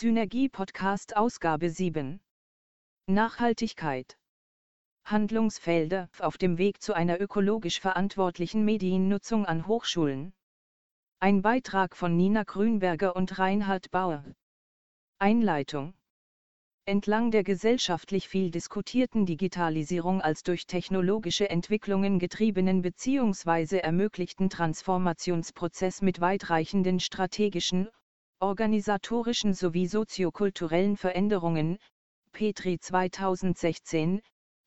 Synergie Podcast Ausgabe 7. Nachhaltigkeit. Handlungsfelder auf dem Weg zu einer ökologisch verantwortlichen Mediennutzung an Hochschulen. Ein Beitrag von Nina Grünberger und Reinhard Bauer. Einleitung. Entlang der gesellschaftlich viel diskutierten Digitalisierung als durch technologische Entwicklungen getriebenen bzw. ermöglichten Transformationsprozess mit weitreichenden strategischen, organisatorischen sowie soziokulturellen Veränderungen, Petri 2016,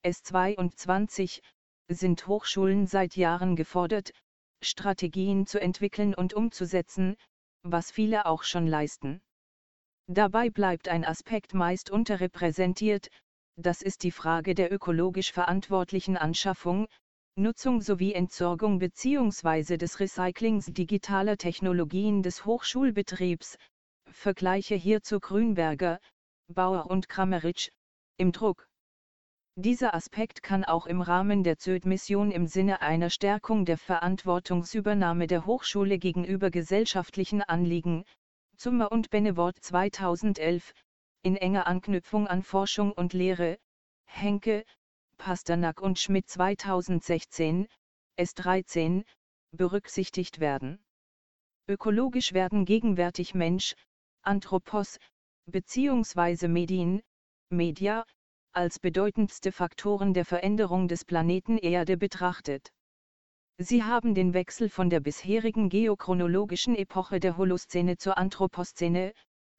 S22, sind Hochschulen seit Jahren gefordert, Strategien zu entwickeln und umzusetzen, was viele auch schon leisten. Dabei bleibt ein Aspekt meist unterrepräsentiert, das ist die Frage der ökologisch verantwortlichen Anschaffung, Nutzung sowie Entsorgung bzw. des Recyclings digitaler Technologien des Hochschulbetriebs, Vergleiche hierzu Grünberger, Bauer und Krammeritsch, im Druck. Dieser Aspekt kann auch im Rahmen der ZÖD-Mission im Sinne einer Stärkung der Verantwortungsübernahme der Hochschule gegenüber gesellschaftlichen Anliegen, Zummer und Benewort 2011, in enger Anknüpfung an Forschung und Lehre, Henke, Pasternak und Schmidt 2016, S13, berücksichtigt werden. Ökologisch werden gegenwärtig Mensch, Anthropos, bzw. Medien, Media, als bedeutendste Faktoren der Veränderung des Planeten Erde betrachtet. Sie haben den Wechsel von der bisherigen geochronologischen Epoche der Holozäne zur Anthropozäne,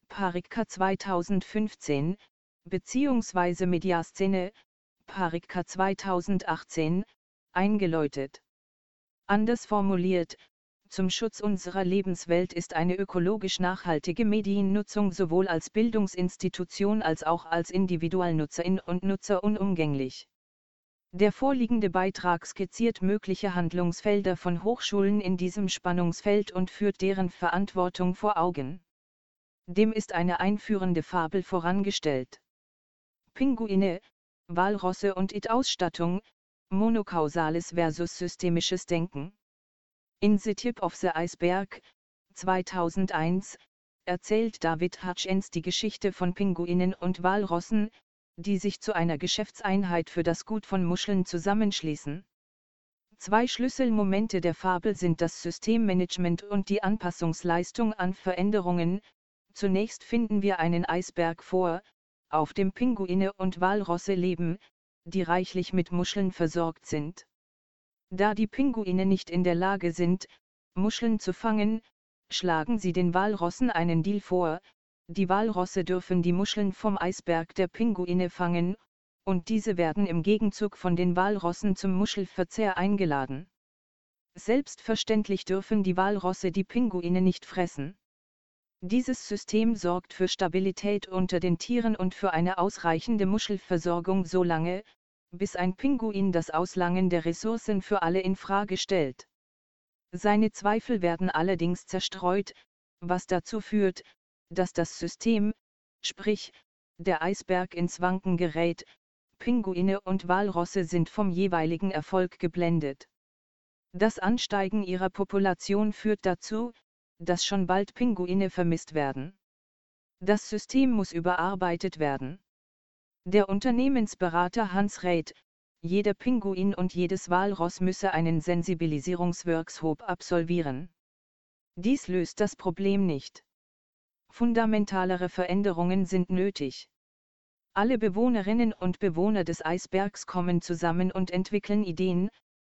Parikka 2015, bzw. Mediaszene, Parikka 2018, eingeläutet. Anders formuliert, zum Schutz unserer Lebenswelt ist eine ökologisch nachhaltige Mediennutzung sowohl als Bildungsinstitution als auch als Individualnutzerin und Nutzer unumgänglich. Der vorliegende Beitrag skizziert mögliche Handlungsfelder von Hochschulen in diesem Spannungsfeld und führt deren Verantwortung vor Augen. Dem ist eine einführende Fabel vorangestellt. Pinguine, Walrosse und It-Ausstattung, monokausales versus systemisches Denken. In The Tip of the Iceberg, 2001, erzählt David Hutchins die Geschichte von Pinguinen und Walrossen, die sich zu einer Geschäftseinheit für das Gut von Muscheln zusammenschließen. Zwei Schlüsselmomente der Fabel sind das Systemmanagement und die Anpassungsleistung an Veränderungen. Zunächst finden wir einen Eisberg vor, auf dem Pinguine und Walrosse leben, die reichlich mit Muscheln versorgt sind. Da die Pinguine nicht in der Lage sind, Muscheln zu fangen, schlagen sie den Walrossen einen Deal vor, die Walrosse dürfen die Muscheln vom Eisberg der Pinguine fangen, und diese werden im Gegenzug von den Walrossen zum Muschelverzehr eingeladen. Selbstverständlich dürfen die Walrosse die Pinguine nicht fressen. Dieses System sorgt für Stabilität unter den Tieren und für eine ausreichende Muschelversorgung so lange, bis ein Pinguin das Auslangen der Ressourcen für alle in Frage stellt. Seine Zweifel werden allerdings zerstreut, was dazu führt, dass das System, sprich, der Eisberg ins Wanken gerät, Pinguine und Walrosse sind vom jeweiligen Erfolg geblendet. Das Ansteigen ihrer Population führt dazu, dass schon bald Pinguine vermisst werden. Das System muss überarbeitet werden. Der Unternehmensberater Hans Reit, jeder Pinguin und jedes Walross müsse einen Sensibilisierungsworkshop absolvieren. Dies löst das Problem nicht. Fundamentalere Veränderungen sind nötig. Alle Bewohnerinnen und Bewohner des Eisbergs kommen zusammen und entwickeln Ideen,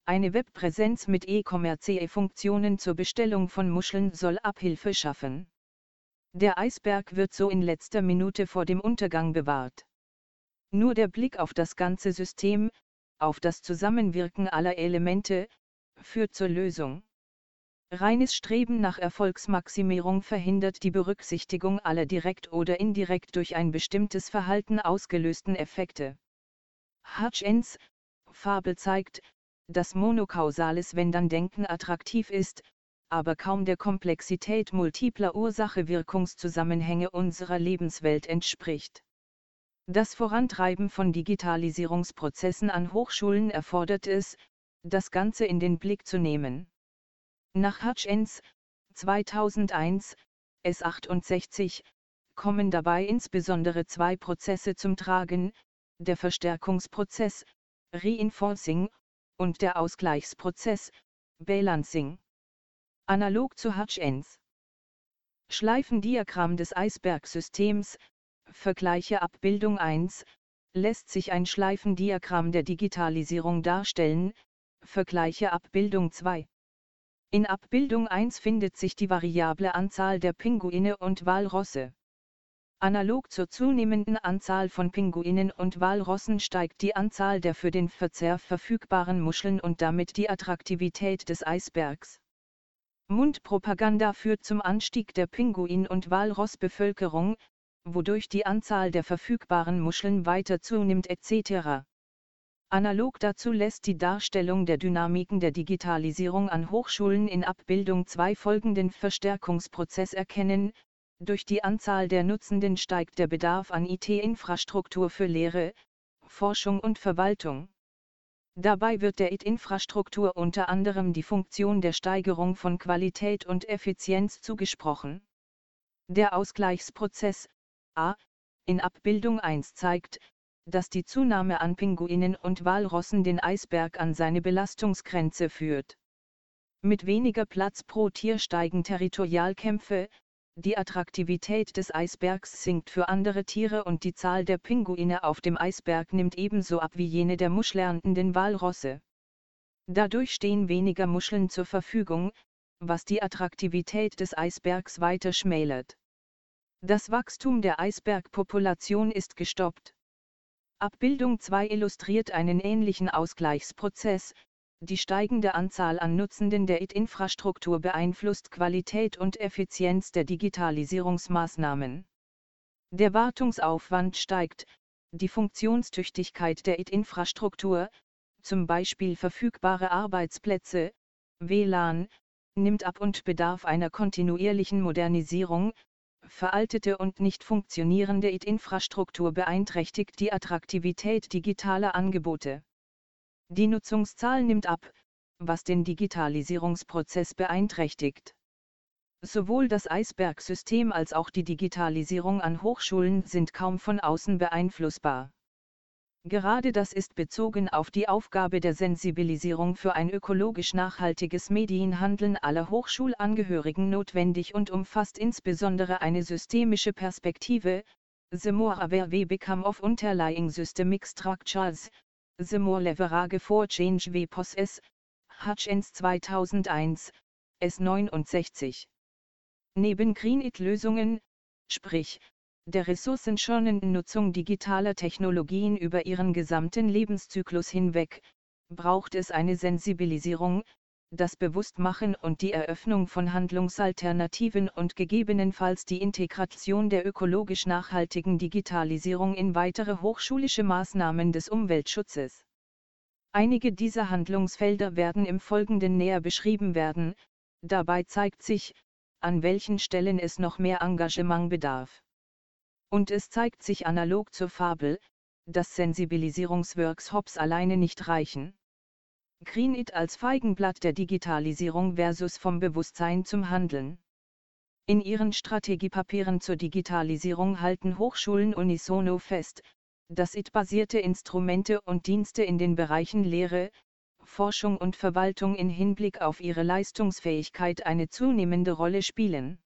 eine Webpräsenz mit E-Commerce-Funktionen zur Bestellung von Muscheln soll Abhilfe schaffen. Der Eisberg wird so in letzter Minute vor dem Untergang bewahrt. Nur der Blick auf das ganze System, auf das Zusammenwirken aller Elemente, führt zur Lösung. Reines Streben nach Erfolgsmaximierung verhindert die Berücksichtigung aller direkt oder indirekt durch ein bestimmtes Verhalten ausgelösten Effekte. Hutchins, Fabel zeigt, dass monokausales Wenn-Dann-Denken attraktiv ist, aber kaum der Komplexität multipler Ursache-Wirkungszusammenhänge unserer Lebenswelt entspricht. Das Vorantreiben von Digitalisierungsprozessen an Hochschulen erfordert es, das Ganze in den Blick zu nehmen. Nach Hutchins, 2001, S68, kommen dabei insbesondere zwei Prozesse zum Tragen, der Verstärkungsprozess, Reinforcing, und der Ausgleichsprozess, Balancing. Analog zu Hutchins. Schleifendiagramm des Eisbergsystems, Vergleiche Abbildung 1, lässt sich ein Schleifendiagramm der Digitalisierung darstellen, Vergleiche Abbildung 2. In Abbildung 1 findet sich die variable Anzahl der Pinguine und Walrosse. Analog zur zunehmenden Anzahl von Pinguinen und Walrossen steigt die Anzahl der für den Verzehr verfügbaren Muscheln und damit die Attraktivität des Eisbergs. Mundpropaganda führt zum Anstieg der Pinguin- und Walrossbevölkerung, wodurch die Anzahl der verfügbaren Muscheln weiter zunimmt etc. Analog dazu lässt die Darstellung der Dynamiken der Digitalisierung an Hochschulen in Abbildung 2 folgenden Verstärkungsprozess erkennen, durch die Anzahl der Nutzenden steigt der Bedarf an IT-Infrastruktur für Lehre, Forschung und Verwaltung. Dabei wird der IT-Infrastruktur unter anderem die Funktion der Steigerung von Qualität und Effizienz zugesprochen. Der Ausgleichsprozess A in Abbildung 1 zeigt, dass die Zunahme an Pinguinen und Walrossen den Eisberg an seine Belastungsgrenze führt. Mit weniger Platz pro Tier steigen Territorialkämpfe, die Attraktivität des Eisbergs sinkt für andere Tiere und die Zahl der Pinguine auf dem Eisberg nimmt ebenso ab wie jene der muschlerntenden Walrosse. Dadurch stehen weniger Muscheln zur Verfügung, was die Attraktivität des Eisbergs weiter schmälert. Das Wachstum der Eisbergpopulation ist gestoppt. Abbildung 2 illustriert einen ähnlichen Ausgleichsprozess, die steigende Anzahl an Nutzenden der IT-Infrastruktur beeinflusst Qualität und Effizienz der Digitalisierungsmaßnahmen. Der Wartungsaufwand steigt, die Funktionstüchtigkeit der IT-Infrastruktur, zum Beispiel verfügbare Arbeitsplätze, WLAN, nimmt ab und bedarf einer kontinuierlichen Modernisierung, veraltete und nicht funktionierende IT-Infrastruktur beeinträchtigt die Attraktivität digitaler Angebote. Die Nutzungszahl nimmt ab, was den Digitalisierungsprozess beeinträchtigt. Sowohl das Eisbergsystem als auch die Digitalisierung an Hochschulen sind kaum von außen beeinflussbar. Gerade das ist bezogen auf die Aufgabe der Sensibilisierung für ein ökologisch nachhaltiges Medienhandeln aller Hochschulangehörigen notwendig und umfasst insbesondere eine systemische Perspektive, The more aware we become of underlying systemic structures, The More Leverage for Change We Possess, Hutchins 2001, S69. Neben Green-It-Lösungen, sprich, der ressourcenschonenden Nutzung digitaler Technologien über ihren gesamten Lebenszyklus hinweg, braucht es eine Sensibilisierung, das Bewusstmachen und die Eröffnung von Handlungsalternativen und gegebenenfalls die Integration der ökologisch nachhaltigen Digitalisierung in weitere hochschulische Maßnahmen des Umweltschutzes. Einige dieser Handlungsfelder werden im Folgenden näher beschrieben werden, dabei zeigt sich, an welchen Stellen es noch mehr Engagement bedarf. Und es zeigt sich analog zur Fabel, dass Sensibilisierungsworkshops alleine nicht reichen. Green It als Feigenblatt der Digitalisierung versus vom Bewusstsein zum Handeln. In ihren Strategiepapieren zur Digitalisierung halten Hochschulen unisono fest, dass IT-basierte Instrumente und Dienste in den Bereichen Lehre, Forschung und Verwaltung in Hinblick auf ihre Leistungsfähigkeit eine zunehmende Rolle spielen.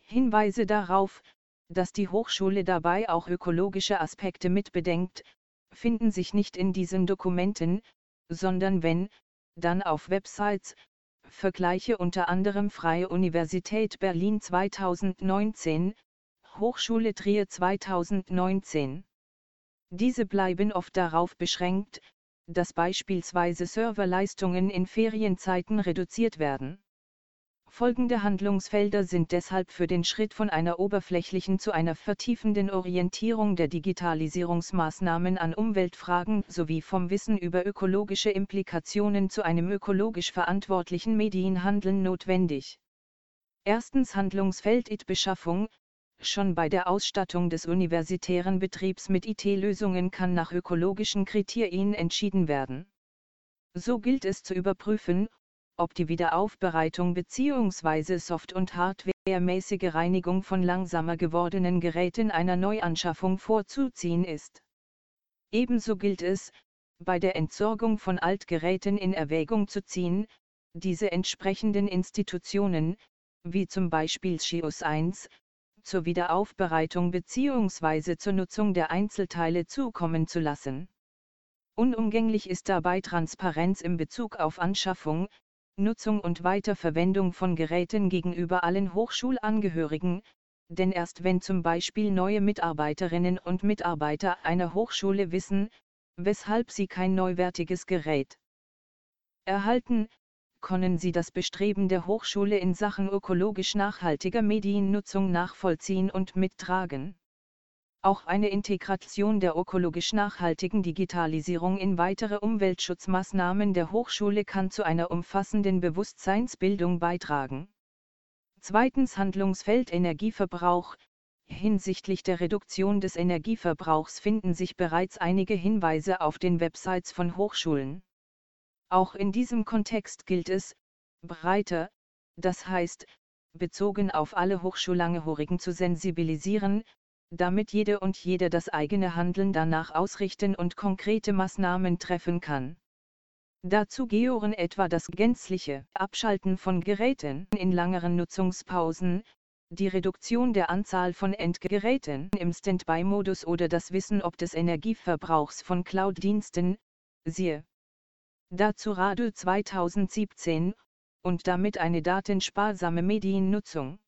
Hinweise darauf, dass die Hochschule dabei auch ökologische Aspekte mitbedenkt, finden sich nicht in diesen Dokumenten, sondern wenn, dann auf Websites, Vergleiche unter anderem Freie Universität Berlin 2019, Hochschule Trier 2019. Diese bleiben oft darauf beschränkt, dass beispielsweise Serverleistungen in Ferienzeiten reduziert werden. Folgende Handlungsfelder sind deshalb für den Schritt von einer oberflächlichen zu einer vertiefenden Orientierung der Digitalisierungsmaßnahmen an Umweltfragen sowie vom Wissen über ökologische Implikationen zu einem ökologisch verantwortlichen Medienhandeln notwendig. Erstens Handlungsfeld IT-Beschaffung. Schon bei der Ausstattung des universitären Betriebs mit IT-Lösungen kann nach ökologischen Kriterien entschieden werden. So gilt es zu überprüfen, ob die Wiederaufbereitung bzw. Soft- und Hardwaremäßige Reinigung von langsamer gewordenen Geräten einer Neuanschaffung vorzuziehen ist. Ebenso gilt es, bei der Entsorgung von Altgeräten in Erwägung zu ziehen, diese entsprechenden Institutionen, wie zum Beispiel SCHIUS 1, zur Wiederaufbereitung bzw. zur Nutzung der Einzelteile zukommen zu lassen. Unumgänglich ist dabei Transparenz im Bezug auf Anschaffung, Nutzung und Weiterverwendung von Geräten gegenüber allen Hochschulangehörigen, denn erst wenn zum Beispiel neue Mitarbeiterinnen und Mitarbeiter einer Hochschule wissen, weshalb sie kein neuwertiges Gerät erhalten, können sie das Bestreben der Hochschule in Sachen ökologisch nachhaltiger Mediennutzung nachvollziehen und mittragen. Auch eine Integration der ökologisch nachhaltigen Digitalisierung in weitere Umweltschutzmaßnahmen der Hochschule kann zu einer umfassenden Bewusstseinsbildung beitragen. Zweitens Handlungsfeld Energieverbrauch. Hinsichtlich der Reduktion des Energieverbrauchs finden sich bereits einige Hinweise auf den Websites von Hochschulen. Auch in diesem Kontext gilt es, breiter, das heißt, bezogen auf alle Hochschulangehörigen zu sensibilisieren, damit jede und jeder das eigene Handeln danach ausrichten und konkrete Maßnahmen treffen kann. Dazu gehören etwa das gänzliche Abschalten von Geräten in langeren Nutzungspausen, die Reduktion der Anzahl von Endgeräten im Standby-Modus oder das Wissen ob des Energieverbrauchs von Cloud-Diensten, siehe dazu Radio 2017, und damit eine datensparsame Mediennutzung.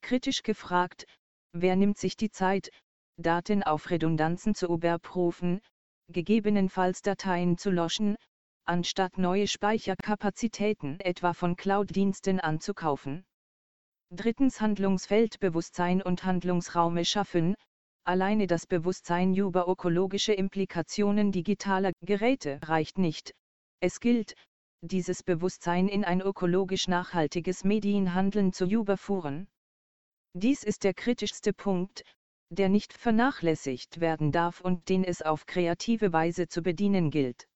Kritisch gefragt, Wer nimmt sich die Zeit, Daten auf Redundanzen zu überprüfen, gegebenenfalls Dateien zu löschen, anstatt neue Speicherkapazitäten etwa von Cloud-Diensten anzukaufen? Drittens Handlungsfeld Bewusstsein und Handlungsraume schaffen, alleine das Bewusstsein über ökologische Implikationen digitaler Geräte reicht nicht, es gilt, dieses Bewusstsein in ein ökologisch nachhaltiges Medienhandeln zu überführen. Dies ist der kritischste Punkt, der nicht vernachlässigt werden darf und den es auf kreative Weise zu bedienen gilt.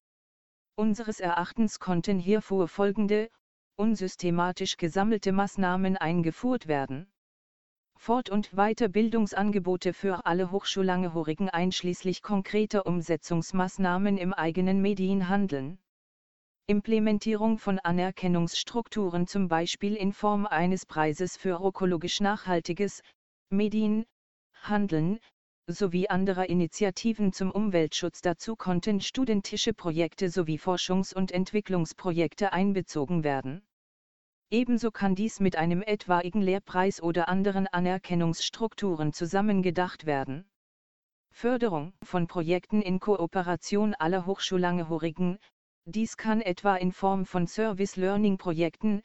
Unseres Erachtens konnten hierfür folgende, unsystematisch gesammelte Maßnahmen eingeführt werden. Fort- und Weiterbildungsangebote für alle Hochschulangehörigen einschließlich konkreter Umsetzungsmaßnahmen im eigenen Medienhandeln. Implementierung von Anerkennungsstrukturen zum Beispiel in Form eines Preises für ökologisch nachhaltiges Medien, Handeln, sowie anderer Initiativen zum Umweltschutz. Dazu konnten studentische Projekte sowie Forschungs- und Entwicklungsprojekte einbezogen werden. Ebenso kann dies mit einem etwaigen Lehrpreis oder anderen Anerkennungsstrukturen zusammengedacht werden. Förderung von Projekten in Kooperation aller Hochschulangehörigen, dies kann etwa in Form von Service Learning Projekten,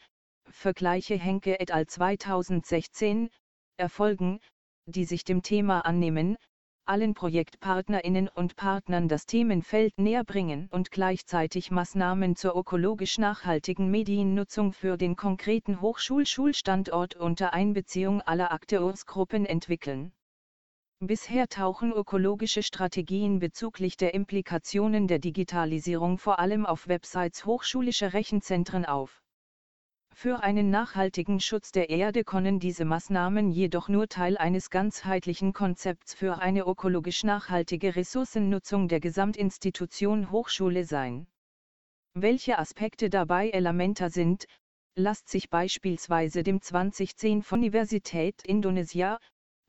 Vergleiche Henke et al. 2016, erfolgen, die sich dem Thema annehmen, allen Projektpartnerinnen und Partnern das Themenfeld näher bringen und gleichzeitig Maßnahmen zur ökologisch nachhaltigen Mediennutzung für den konkreten Hochschulschulstandort unter Einbeziehung aller Akteursgruppen entwickeln. Bisher tauchen ökologische Strategien bezüglich der Implikationen der Digitalisierung vor allem auf Websites hochschulischer Rechenzentren auf. Für einen nachhaltigen Schutz der Erde können diese Maßnahmen jedoch nur Teil eines ganzheitlichen Konzepts für eine ökologisch nachhaltige Ressourcennutzung der Gesamtinstitution Hochschule sein. Welche Aspekte dabei elementer sind, lasst sich beispielsweise dem 2010 von Universität Indonesia,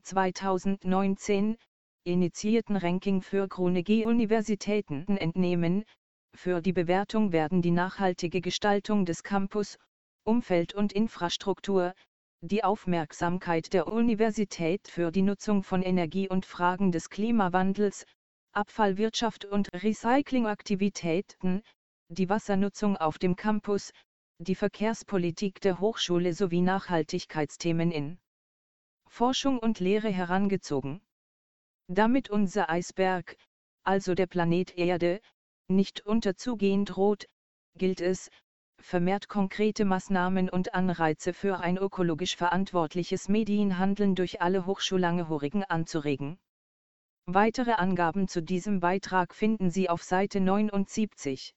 2019 initiierten Ranking für G-Universitäten entnehmen. Für die Bewertung werden die nachhaltige Gestaltung des Campus, Umfeld und Infrastruktur, die Aufmerksamkeit der Universität für die Nutzung von Energie und Fragen des Klimawandels, Abfallwirtschaft und Recyclingaktivitäten, die Wassernutzung auf dem Campus, die Verkehrspolitik der Hochschule sowie Nachhaltigkeitsthemen in Forschung und Lehre herangezogen. Damit unser Eisberg, also der Planet Erde, nicht unterzugehen droht, gilt es, vermehrt konkrete Maßnahmen und Anreize für ein ökologisch verantwortliches Medienhandeln durch alle Hochschulangehörigen anzuregen. Weitere Angaben zu diesem Beitrag finden Sie auf Seite 79.